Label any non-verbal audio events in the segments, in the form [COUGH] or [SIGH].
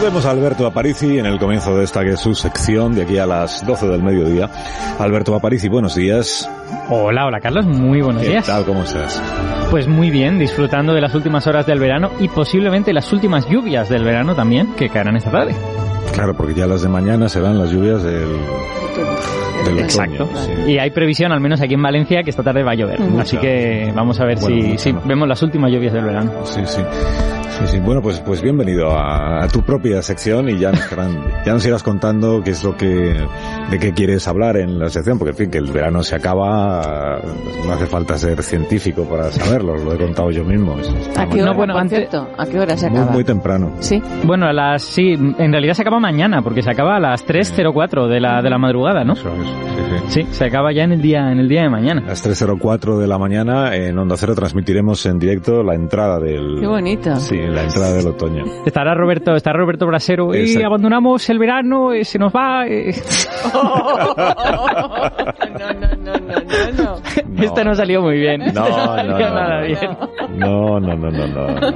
Saludemos a Alberto Aparici en el comienzo de esta que es su sección de aquí a las 12 del mediodía. Alberto Aparici, buenos días. Hola, hola Carlos, muy buenos días. ¿Qué tal? ¿Cómo estás? Pues muy bien, disfrutando de las últimas horas del verano y posiblemente las últimas lluvias del verano también que caerán esta tarde. Claro, porque ya las de mañana serán las lluvias del, del Exacto. otoño. sí. Y hay previsión, al menos aquí en Valencia, que esta tarde va a llover. Así que vamos a ver Bueno, si, mucho si no. vemos las últimas lluvias del verano. Sí, sí. Sí, sí. Bueno, pues, pues bienvenido a, a tu propia sección y ya nos, ya nos irás contando qué es lo que, de qué quieres hablar en la sección, porque en fin, que el verano se acaba, no hace falta ser científico para saberlo, lo he contado yo mismo. Está ¿A qué muy- hora, No, bueno, antes- cierto? ¿A qué hora se muy, acaba? muy temprano. Sí. Bueno, a las sí, en realidad se acaba mañana, porque se acaba a las 3.04 de la, de la madrugada, ¿no? Eso es, sí, sí. Sí, se acaba ya en el día, en el día de mañana. A las 3.04 de la mañana en Onda Cero transmitiremos en directo la entrada del... Qué bonito. Sí, la entrada del otoño. Estará Roberto, estará Roberto Brasero y Exacto. abandonamos el verano, eh, se nos va. eh. [LAUGHS] no, no, no, no, no, no. No. Esto no salió muy bien. No, no, no, nada no. bien. No, no, no, no, no. No, no,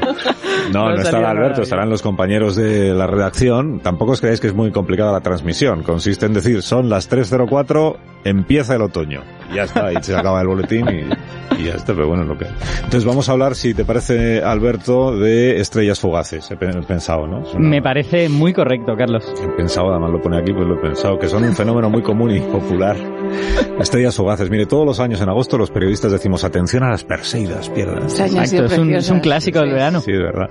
No salió estará nada Alberto, estarán los compañeros de la redacción. Tampoco os creáis que es muy complicada la transmisión. Consiste en decir, son las 3.04, empieza el otoño. Y ya está, y se acaba el boletín y, y ya está, pero bueno, lo que... Entonces vamos a hablar, si te parece, Alberto, de estrellas fugaces. He pe- he pensado, ¿no? Una- Me parece muy correcto, Carlos. He pensado, además lo pone aquí, pues lo he pensado, que son un fenómeno muy común y popular. Estrellas fugaces. Mire, todos los años en agosto los periodistas decimos atención a las perseidas, pierdas. Exacto, es un, es un preciosas. clásico del verano. Sí, es verdad.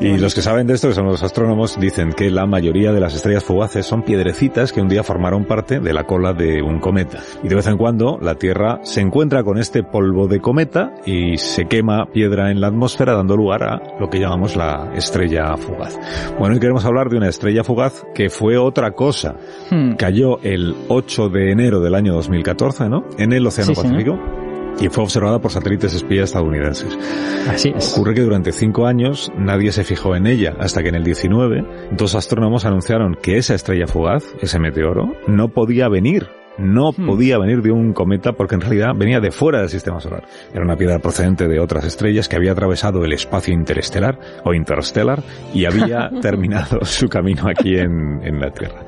Y los que saben de esto, que son los astrónomos, dicen que la mayoría de las estrellas fugaces son piedrecitas que un día formaron parte de la cola de un cometa. Y de vez en cuando la Tierra se encuentra con este polvo de cometa y se quema piedra en la atmósfera dando lugar a lo que llamamos la estrella fugaz. Bueno, hoy queremos hablar de una estrella fugaz que fue otra cosa. Hmm. Cayó el 8 de enero del año 2014, ¿no? En el Océano Sí, señor. Pacífico. Y fue observada por satélites espías estadounidenses. Así es. Ocurre que durante cinco años nadie se fijó en ella, hasta que en el 19 dos astrónomos anunciaron que esa estrella fugaz, ese meteoro, no podía venir. No Hmm. podía venir de un cometa porque en realidad venía de fuera del sistema solar. Era una piedra procedente de otras estrellas que había atravesado el espacio interestelar o interstellar y había [LAUGHS] terminado su camino aquí en, en la Tierra.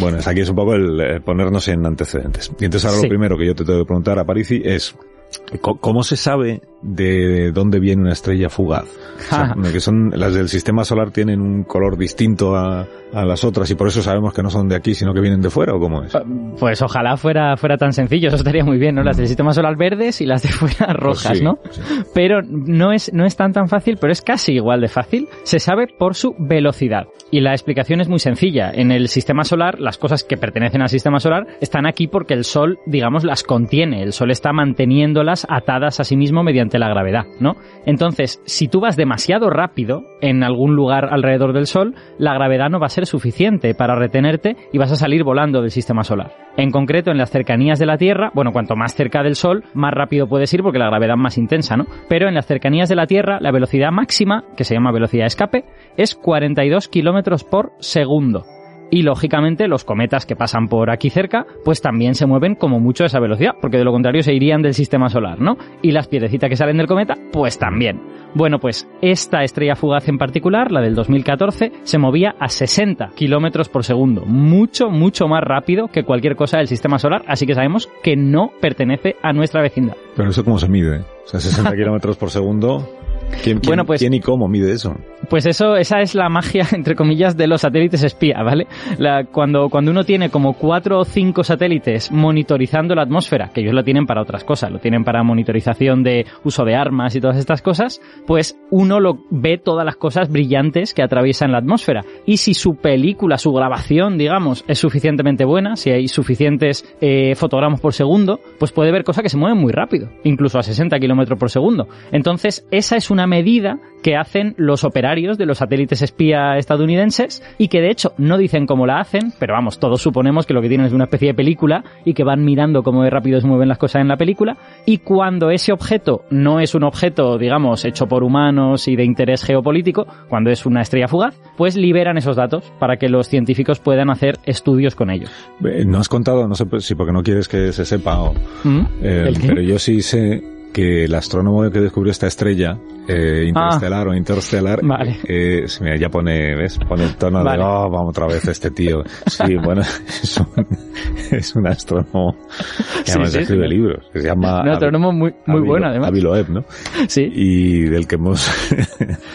Bueno, es aquí es un poco el eh, ponernos en antecedentes. Y entonces ahora Sí. lo primero que yo te tengo que preguntar a Parisi es ¿Cómo se sabe de dónde viene una estrella fugaz? O sea, [LAUGHS] Ja. que son las del sistema solar tienen un color distinto a, a las otras y por eso sabemos que no son de aquí, sino que vienen de fuera o cómo es. Pues ojalá fuera, fuera tan sencillo, eso estaría muy bien, ¿no? Las del sistema solar verdes y las de fuera rojas, Pues sí, ¿no? sí. Pero no es, no es tan tan fácil, pero es casi igual de fácil. Se sabe por su velocidad. Y la explicación es muy sencilla. En el sistema solar, las cosas que pertenecen al sistema solar están aquí porque el Sol, digamos, las contiene. El Sol está manteniéndolas atadas a sí mismo mediante la gravedad, ¿no? Entonces, si tú vas demasiado rápido en algún lugar alrededor del Sol, la gravedad no va a ser suficiente para retenerte y vas a salir volando del sistema solar. En concreto, en las cercanías de la Tierra, bueno, cuanto más cerca del Sol, más rápido puedes ir porque la gravedad es más intensa, ¿no? Pero en las cercanías de la Tierra, la velocidad máxima, que se llama velocidad escape, es 42 kilómetros por segundo. Y lógicamente los cometas que pasan por aquí cerca, pues también se mueven como mucho a esa velocidad, porque de lo contrario se irían del sistema solar, ¿no? Y las piedrecitas que salen del cometa, pues también. Bueno, pues esta estrella fugaz en particular, la del 2014, se movía a 60 kilómetros por segundo, mucho, mucho más rápido que cualquier cosa del sistema solar, así que sabemos que no pertenece a nuestra vecindad. Pero eso cómo se mide. O sea, 60 [LAUGHS] kilómetros por segundo. ¿Quién, quién- Bueno, pues- quién y cómo mide eso? Pues eso, esa es la magia, [LAUGHS] entre comillas, de los satélites espía, ¿vale? La- cuando, cuando uno tiene como cuatro o cinco satélites monitorizando la atmósfera, que ellos lo tienen para otras cosas, lo tienen para monitorización de uso de armas y todas estas cosas, pues uno lo ve todas las cosas brillantes que atraviesan la atmósfera. Y si su película, su grabación, digamos, es suficientemente buena, si hay suficientes eh, fotogramas por segundo, pues puede ver cosas que se mueven muy rápido, incluso a 60 kilómetros por segundo. Entonces, esa es una medida que hacen los operarios de los satélites espía estadounidenses y que de hecho no dicen cómo la hacen, pero vamos, todos suponemos que lo que tienen es una especie de película y que van mirando cómo de rápido se mueven las cosas en la película y cuando ese objeto no es un objeto, digamos, hecho por humanos y de interés geopolítico, cuando es una estrella fugaz, pues liberan esos datos para que los científicos puedan hacer estudios con ellos. Eh, No has contado, no sé si porque no quieres que se sepa, o, ¿Mm? eh, pero yo sí sé que el astrónomo que descubrió esta estrella eh, interestelar o interestelar, Vale. eh, se me- ya pone, ¿ves? Pone el tono Vale. de, oh, vamos otra vez este tío. Sí, [LAUGHS] bueno, [LAUGHS] es un, es un astrónomo que además sí, escribe sí. libros, que se llama... Un astrónomo muy, muy bueno, además. Avi Loeb, ¿no? [LAUGHS] Sí. y del que hemos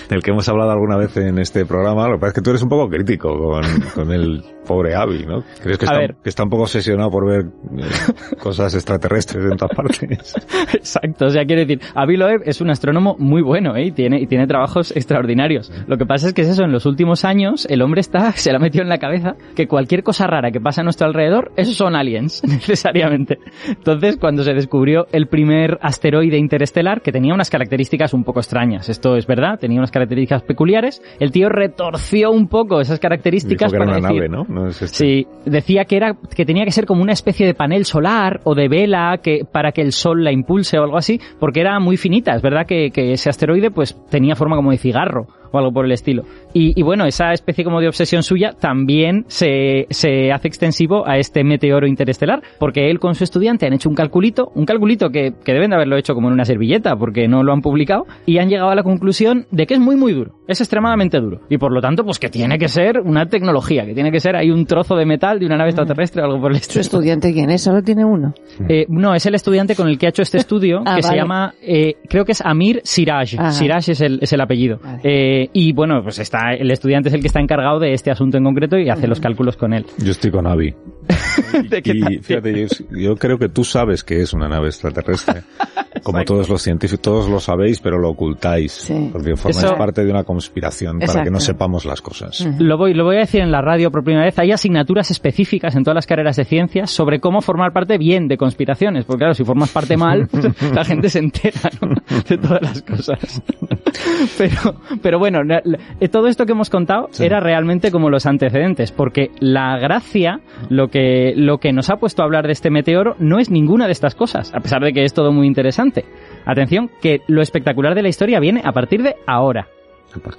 del que hemos hablado alguna vez en este programa, lo que pasa es que tú eres un poco crítico con, con el pobre Avi, ¿no? ¿Crees que está, que está un poco obsesionado por ver eh, cosas extraterrestres en todas partes? Exacto, sea, quiero decir, Avi Loeb es un astrónomo muy bueno, ¿eh? Y tiene, y tiene trabajos extraordinarios. Lo que pasa es que es eso, en los últimos años, el hombre está, [LAUGHS] se le ha metido en la cabeza que cualquier cosa rara que pasa a nuestro alrededor, esos son aliens, [LAUGHS] necesariamente. Entonces, cuando se descubrió el primer asteroide interestelar, que tenía unas características un poco extrañas, esto es verdad, tenía unas características peculiares, el tío retorció un poco esas características para una decir, nave, ¿no? No es este. Sí, decía que era que tenía que ser como una especie de panel solar o de vela que para que el sol la impulse o algo así, porque era muy finita. Es verdad que, que ese asteroide pues tenía forma como de cigarro o algo por el estilo. Y, y bueno, esa especie como de obsesión suya también se, se hace extensivo a este meteoro interestelar, porque él con su estudiante han hecho un calculito, un calculito que, que deben de haberlo hecho como en una servilleta, porque no lo han publicado, y han llegado a la conclusión de que es muy muy duro, es extremadamente duro, y por lo tanto pues que tiene que ser una tecnología, que tiene que ser ahí un trozo de metal de una nave extraterrestre o algo por el ¿Su estilo. estudiante quién es? Solo tiene uno. Eh, no, es el estudiante con el que ha hecho este estudio, [LAUGHS] Ah, que se llama, eh, creo que es Amir Siraj. Ajá. Siraj es el, es el apellido. Vale. Eh, y bueno, pues está, el estudiante es el que está encargado de este asunto en concreto y hace los cálculos con él. Yo estoy con Avi. [LAUGHS] ¿De qué Y fíjate, yo, yo creo que tú sabes que es una nave extraterrestre. [LAUGHS] Como todos los científicos, todos lo sabéis, pero lo ocultáis. Sí. Porque formáis Eso- parte de una conspiración para que Exacto. no sepamos las cosas. Lo voy, lo voy a decir en la radio por primera vez. Hay asignaturas específicas en todas las carreras de ciencias sobre cómo formar parte bien de conspiraciones. Porque claro, si formas parte mal, [LAUGHS] la gente se entera ¿no? de todas las cosas. [LAUGHS] Pero, pero bueno, eh, todo esto que hemos contado Sí. era realmente como los antecedentes. Porque la gracia, lo que, lo que nos ha puesto a hablar de este meteoro, no es ninguna de estas cosas. A pesar de que es todo muy interesante. Atención, que lo espectacular de la historia viene a partir de ahora.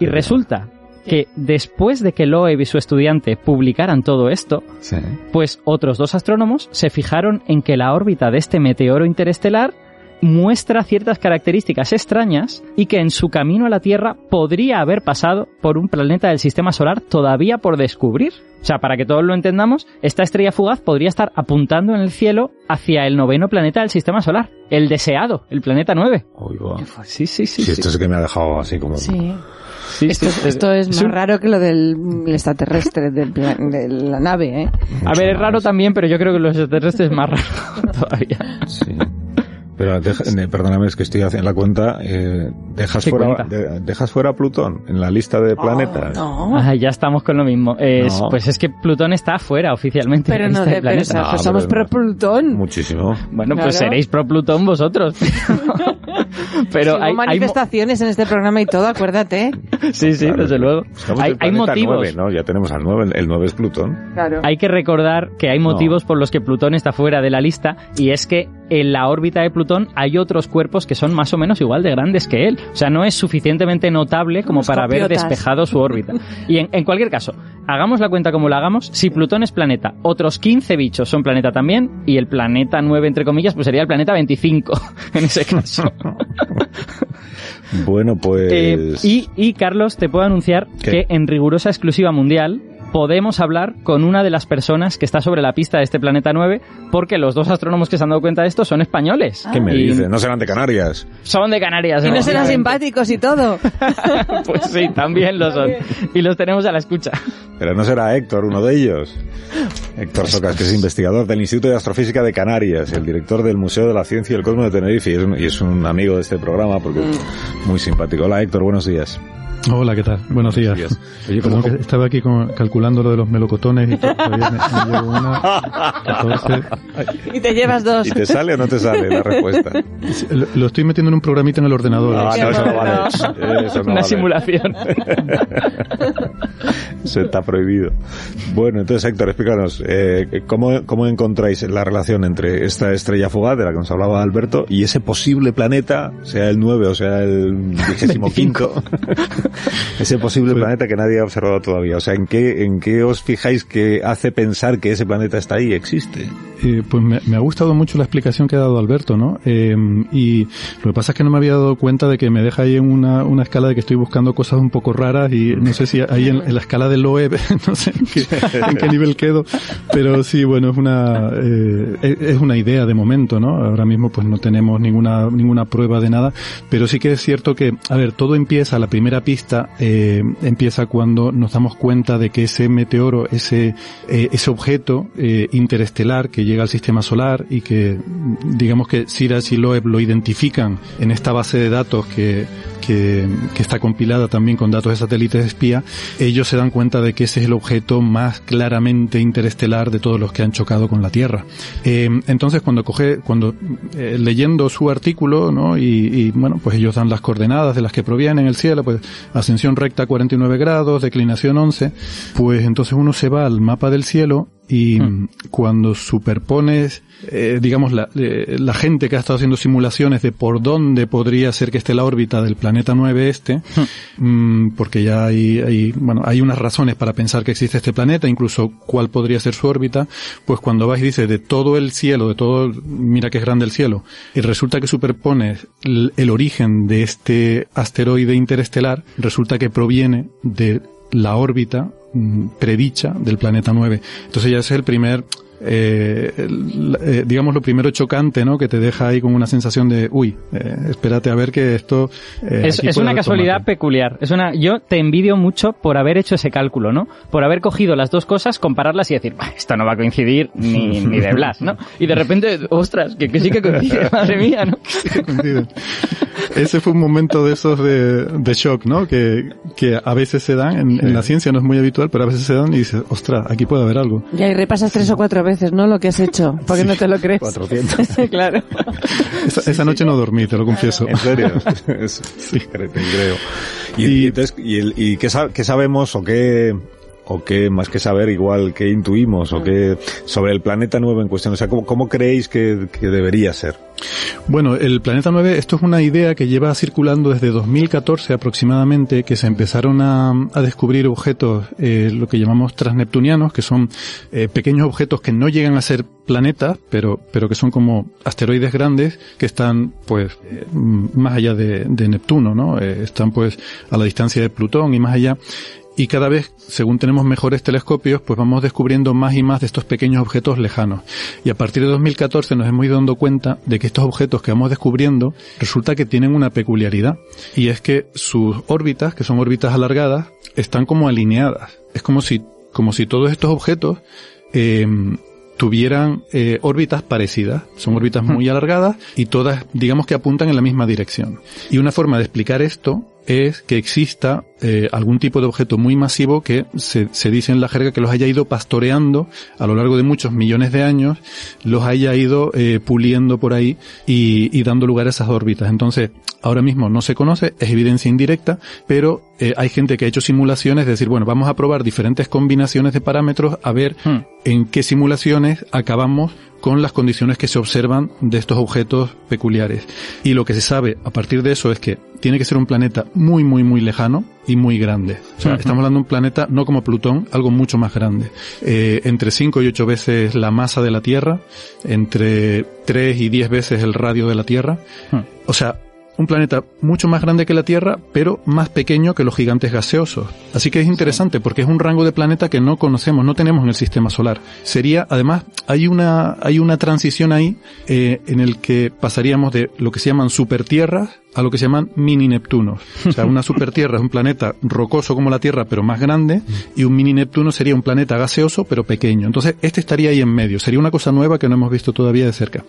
Y resulta que después de que Loeb y su estudiante publicaran todo esto, Sí. pues otros dos astrónomos se fijaron en que la órbita de este meteoro interestelar muestra ciertas características extrañas y que en su camino a la Tierra podría haber pasado por un planeta del sistema solar todavía por descubrir. O sea, para que todos lo entendamos, esta estrella fugaz podría estar apuntando en el cielo hacia el noveno planeta del sistema solar, el deseado, el planeta 9. Oigo. Sí, sí, sí. Sí, esto es que me ha dejado así como... Sí. Sí, Esto, sí. esto es más un- raro que lo del el extraterrestre del plan- de la nave, ¿eh? A ver, es raro más. también, pero yo creo que los extraterrestres es más raro [LAUGHS] todavía. Sí. Pero deja- perdóname, es que estoy haciendo la cuenta. eh, dejas, ¿Qué fuera, de- dejas fuera a Plutón en la lista de planetas. No. Ah, ya estamos con lo mismo. Es- No. Pues es que Plutón está afuera oficialmente. Pero de no, este de, pero, planeta. o sea, No, pues somos pero pro. Plutón. Muchísimo. Bueno, pues Claro. seréis pro Plutón vosotros. [LAUGHS] pero Sí, hay, hubo hay mo- manifestaciones en este programa y todo, acuérdate. sí, sí, Claro, desde luego. Estamos Hay, en el hay motivos. 9, ¿no? Ya tenemos al 9, el 9 es Plutón. Claro. Hay que recordar que hay motivos por los que Plutón está fuera de la lista y es que en la órbita de Plutón hay otros cuerpos que son más o menos igual de grandes que él. O sea, no es suficientemente notable como Unos para haber despejado su órbita. [LAUGHS] Y en, en cualquier caso, hagamos la cuenta como la hagamos, si Plutón es planeta, otros 15 bichos son planeta también y el planeta 9 entre comillas pues sería el planeta 25 [LAUGHS] en ese caso. [LAUGHS] Bueno, pues... Eh, y, y, Carlos, te puedo anunciar ¿Qué? que en rigurosa exclusiva mundial podemos hablar con una de las personas que está sobre la pista de este planeta 9 porque los dos astrónomos que se han dado cuenta de esto son españoles. ¿Qué me dices? No serán de Canarias. Son de Canarias. Y no serán simpáticos y todo. [LAUGHS] Pues sí, también lo son. Y los tenemos a la escucha. Pero no será Héctor, uno de ellos. Héctor Socas, que es investigador del Instituto de Astrofísica de Canarias, el director del Museo de la Ciencia y el Cosmos de Tenerife, y es un, y es un amigo de este programa porque es muy simpático. Hola Héctor, buenos días. Hola, ¿qué tal? Buenos días. días. Oye, ¿cómo- que estaba aquí con- calculando lo de los melocotones y todavía me, me llevo una. 14. Ay, Y te llevas dos. ¿Y te sale o no te sale la respuesta? lo, lo estoy metiendo en un programita en el ordenador. Ah, Qué no, eso no vale. Eso no Una vale. simulación. Eso está prohibido. Bueno, entonces Héctor, explícanos, eh, ¿cómo, ¿cómo encontráis la relación entre esta estrella fugaz de la que nos hablaba Alberto y ese posible planeta, sea el 9 o sea el vigésimo quinto, [LAUGHS] ese posible Pues- planeta que nadie ha observado todavía? O sea, ¿en qué, ¿en qué os fijáis que hace pensar que ese planeta está ahí, existe? Eh, pues me, ha gustado mucho la explicación que ha dado Alberto, ¿no? Eh, y lo que pasa es que no me había dado cuenta de que me deja ahí en una, una escala de que estoy buscando cosas un poco raras y no sé si ahí en, la escala del Loeb, [LAUGHS] no sé en qué, en qué nivel quedo, pero sí, bueno, es una, eh, es una idea de momento, ¿no? Ahora mismo pues no tenemos ninguna, ninguna prueba de nada, pero sí que es cierto que, a ver, todo empieza, la primera pista empieza cuando nos damos cuenta de que ese meteoro, ese, ese objeto interestelar que llega al sistema solar y que digamos que Siraj y Loeb lo identifican en esta base de datos que, que, que está compilada también con datos de satélites espía, ellos se dan cuenta de que ese es el objeto más claramente interestelar de todos los que han chocado con la Tierra. Eh, entonces cuando coge, cuando eh, leyendo su artículo, ¿no? Y, y, bueno, pues ellos dan las coordenadas de las que provienen el cielo, pues ascensión recta 49 grados, declinación 11, pues entonces uno se va al mapa del cielo y Hmm. cuando superpones, eh, digamos, la, eh, la gente que ha estado haciendo simulaciones de por dónde podría ser que esté la órbita del planeta 9 este, mm, porque ya hay, hay, bueno, hay unas razones para pensar que existe este planeta, incluso cuál podría ser su órbita, pues cuando vas y dices de todo el cielo, de todo, mira que es grande el cielo, y resulta que superpones el, el origen de este asteroide interestelar, resulta que proviene de la órbita predicha del planeta 9. Entonces ya es el primer, eh, eh, digamos lo primero chocante, ¿no? Que te deja ahí con una sensación de, uy, eh, espérate a ver que esto... eh, Es, una casualidad tomate. peculiar. Es una, yo te envidio mucho por haber hecho ese cálculo, ¿no? Por haber cogido las dos cosas, compararlas y decir, "Bah, esto no va a coincidir ni, [LAUGHS] ni de Blas, ¿no? Y de repente, ostras, que, que sí que coincide, [LAUGHS] madre mía, ¿no? Ese fue un momento de esos de, de shock, ¿no? Que, que a veces se dan, en, en la ciencia no es muy habitual, pero a veces se dan y dices, ostras, aquí puede haber algo. Ya, y repasas tres o cuatro veces, ¿no? Lo que has hecho, porque no te lo crees. 400. [LAUGHS] claro. Esa, esa noche no dormí, te lo confieso. ¿En serio? Es- [LAUGHS] sí, creo. Y, Y- y entonces, y, el- y qué, qué sabemos o qué, o qué, más que saber, igual, qué intuimos o qué, sobre el planeta nuevo en cuestión? O sea, ¿cómo, cómo creéis que, que debería ser? Bueno, el Planeta 9, esto es una idea que lleva circulando desde 2014 aproximadamente, que se empezaron a, a descubrir objetos, eh, lo que llamamos transneptunianos, que son eh, pequeños objetos que no llegan a ser planetas, pero, pero que son como asteroides grandes que están, pues, eh, más allá de, de Neptuno, ¿no? Están, pues, a la distancia de Plutón y más allá. Y cada vez, según tenemos mejores telescopios, pues vamos descubriendo más y más de estos pequeños objetos lejanos. Y a partir de 2014 nos hemos ido dando cuenta de que estos objetos que vamos descubriendo resulta que tienen una peculiaridad. Y es que sus órbitas, que son órbitas alargadas, están como alineadas. Es como si, como si todos estos objetos, eh, tuvieran eh, órbitas parecidas. Son órbitas muy alargadas y todas, digamos que apuntan en la misma dirección. Y una forma de explicar esto es que exista eh, algún tipo de objeto muy masivo que se, se dice en la jerga que los haya ido pastoreando a lo largo de muchos millones de años, los haya ido eh, puliendo por ahí y, y dando lugar a esas órbitas. Entonces, ahora mismo no se conoce, es evidencia indirecta, pero eh, hay gente que ha hecho simulaciones, de decir, bueno, vamos a probar diferentes combinaciones de parámetros a ver Hmm. en qué simulaciones acabamos con las condiciones que se observan de estos objetos peculiares. Y lo que se sabe a partir de eso es que tiene que ser un planeta muy, muy, muy lejano y muy grande. O sea, Ujú. estamos hablando de un planeta no como Plutón, algo mucho más grande. Eh, entre 5 y 8 veces la masa de la Tierra, entre 3 y 10 veces el radio de la Tierra. Hmm. O sea, un planeta mucho más grande que la Tierra, pero más pequeño que los gigantes gaseosos. Así que es interesante porque es un rango de planeta que no conocemos, no tenemos en el sistema solar. Sería, además, hay una, hay una transición ahí eh, en el que pasaríamos de lo que se llaman supertierras a lo que se llaman mini Neptunos. O sea, una supertierra es un planeta rocoso como la Tierra, pero más grande, y un mini Neptuno sería un planeta gaseoso, pero pequeño. Entonces, este estaría ahí en medio. Sería una cosa nueva que no hemos visto todavía de cerca.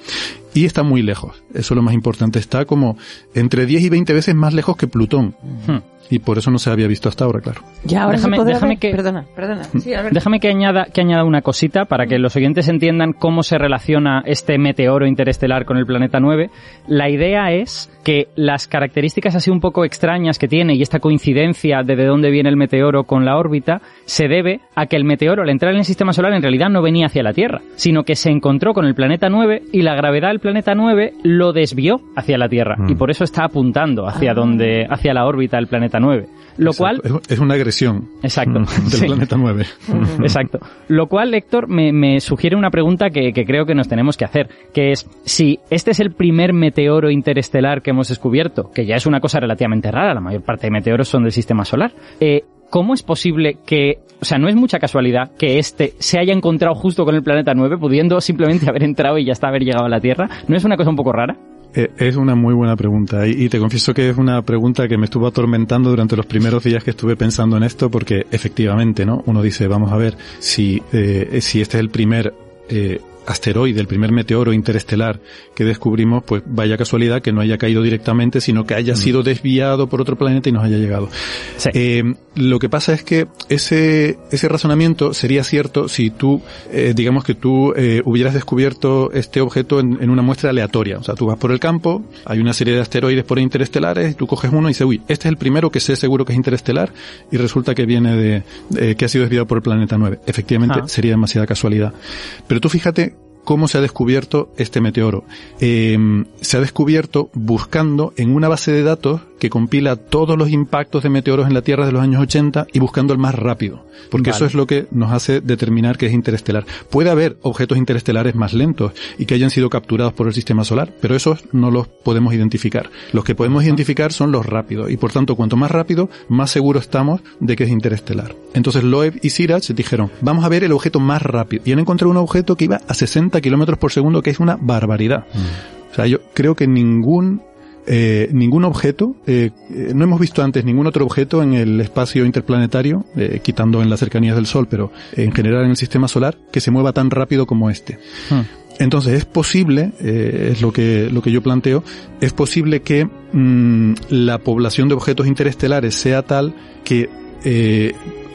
Y está muy lejos. Eso es lo más importante. Está como entre 10 y 20 veces más lejos que Plutón. Hmm. Y por eso no se había visto hasta ahora, claro. Ya, ahora Déjame- déjame que- Perdona, perdona. Sí, Alberto. Déjame que añada, que añada una cosita para que los oyentes entiendan cómo se relaciona este meteoro interestelar con el planeta 9. La idea es que las características así un poco extrañas que tiene y esta coincidencia de de dónde viene el meteoro con la órbita se debe a que el meteoro al entrar en el sistema solar en realidad no venía hacia la Tierra, sino que se encontró con el planeta 9 y la gravedad del planeta 9 lo desvió hacia la Tierra Mm. y por eso está apuntando hacia Ah. donde hacia la órbita del planeta 9. Lo cual Exacto. es, es una agresión Exacto. [LAUGHS] del Sí. planeta 9. [LAUGHS] Exacto. Lo cual, Héctor, me, me sugiere una pregunta que, que creo que nos tenemos que hacer, que es si este es el primer meteoro interestelar que hemos descubierto, que ya es una cosa relativamente rara, la mayor parte de meteoros son del sistema solar, eh, ¿cómo es posible que, o sea, no es mucha casualidad que este se haya encontrado justo con el planeta 9, pudiendo simplemente [LAUGHS] haber entrado y ya está haber llegado a la Tierra? ¿No es una cosa un poco rara? Eh, Es una muy buena pregunta y, te confieso que es una pregunta que me estuvo atormentando durante los primeros días que estuve pensando en esto porque efectivamente, ¿no? Uno dice, vamos a ver si, eh, si este es el primer eh, asteroide, el primer meteoro interestelar que descubrimos, pues vaya casualidad que no haya caído directamente, sino que haya sido desviado por otro planeta y nos haya llegado. Sí. Eh, lo que pasa es que ese, ese razonamiento sería cierto si tú, eh, digamos que tú eh, hubieras descubierto este objeto en, en una muestra aleatoria. O sea, tú vas por el campo, hay una serie de asteroides por interestelares, tú coges uno y dices, uy, este es el primero que sé seguro que es interestelar y resulta que viene de, de- que ha sido desviado por el planeta 9. Efectivamente, Ah. sería demasiada casualidad. Pero tú fíjate cómo se ha descubierto este meteoro. Eh, se ha descubierto buscando en una base de datos que compila todos los impactos de meteoros en la Tierra de los años 80 y buscando el más rápido. Porque Vale. eso es lo que nos hace determinar que es interestelar. Puede haber objetos interestelares más lentos y que hayan sido capturados por el sistema solar, pero esos no los podemos identificar. Los que podemos identificar son los rápidos y por tanto cuanto más rápido, más seguro estamos de que es interestelar. Entonces Loeb y Sirach dijeron, vamos a ver el objeto más rápido. Y han encontrado un objeto que iba a 60 kilómetros por segundo, que es una barbaridad. O sea, yo creo que ningún eh, ningún objeto, eh, eh, no hemos visto antes ningún otro objeto en el espacio interplanetario, quitando en las cercanías del Sol, pero en general en el sistema solar, que se mueva tan rápido como este. Hmm. Entonces es posible, es lo que, lo que yo planteo, es posible que mm, la población de objetos interestelares sea tal que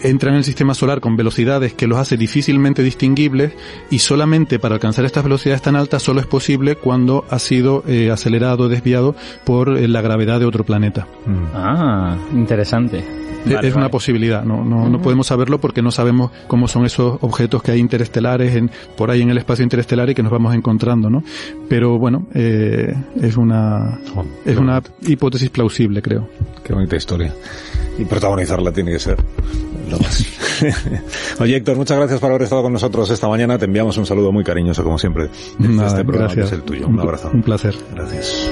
entran en el sistema solar con velocidades que los hace difícilmente distinguibles y solamente para alcanzar estas velocidades tan altas solo es posible cuando ha sido eh, acelerado, desviado por eh, la gravedad de otro planeta. Mm. Ah, interesante. Vale, es una vale. posibilidad, no, no, no podemos saberlo porque no sabemos cómo son esos objetos que hay interestelares en, por ahí en el espacio interestelar y que nos vamos encontrando, ¿no? Pero bueno, eh, es una, Oh, es una hipótesis plausible, creo. Qué bonita historia. Y protagonizarla tiene que ser lo más. [LAUGHS] Oye, Héctor, muchas gracias por haber estado con nosotros esta mañana. Te enviamos un saludo muy cariñoso, como siempre, desde Nada, este programa gracias. que es el tuyo. Un abrazo. Un placer. Gracias.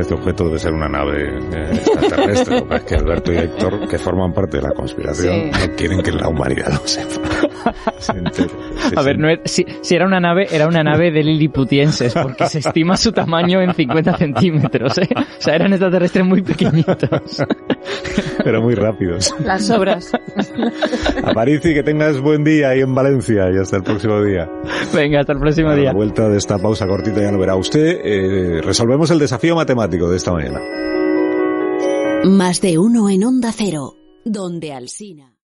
Este objeto debe ser una nave eh, extraterrestre. [LAUGHS] Lo que es que Alberto y Héctor, que forman parte de la conspiración, Sí. no quieren que la humanidad lo sepa. [LAUGHS] Se entere. Sí, A ver, no si, si era una nave, era una nave de liliputienses, porque se estima su tamaño en 50 centímetros, ¿eh? O sea, eran extraterrestres muy pequeñitos. [LAUGHS] Pero muy rápidos. Las obras. [LAUGHS] Aparici, que tengas buen día ahí en Valencia y hasta el próximo día. Venga, hasta el próximo A la día. vuelta de esta pausa cortita ya lo verá usted. eh, resolvemos el desafío matemático de esta mañana. Más de uno en Onda Cero, donde Alsina.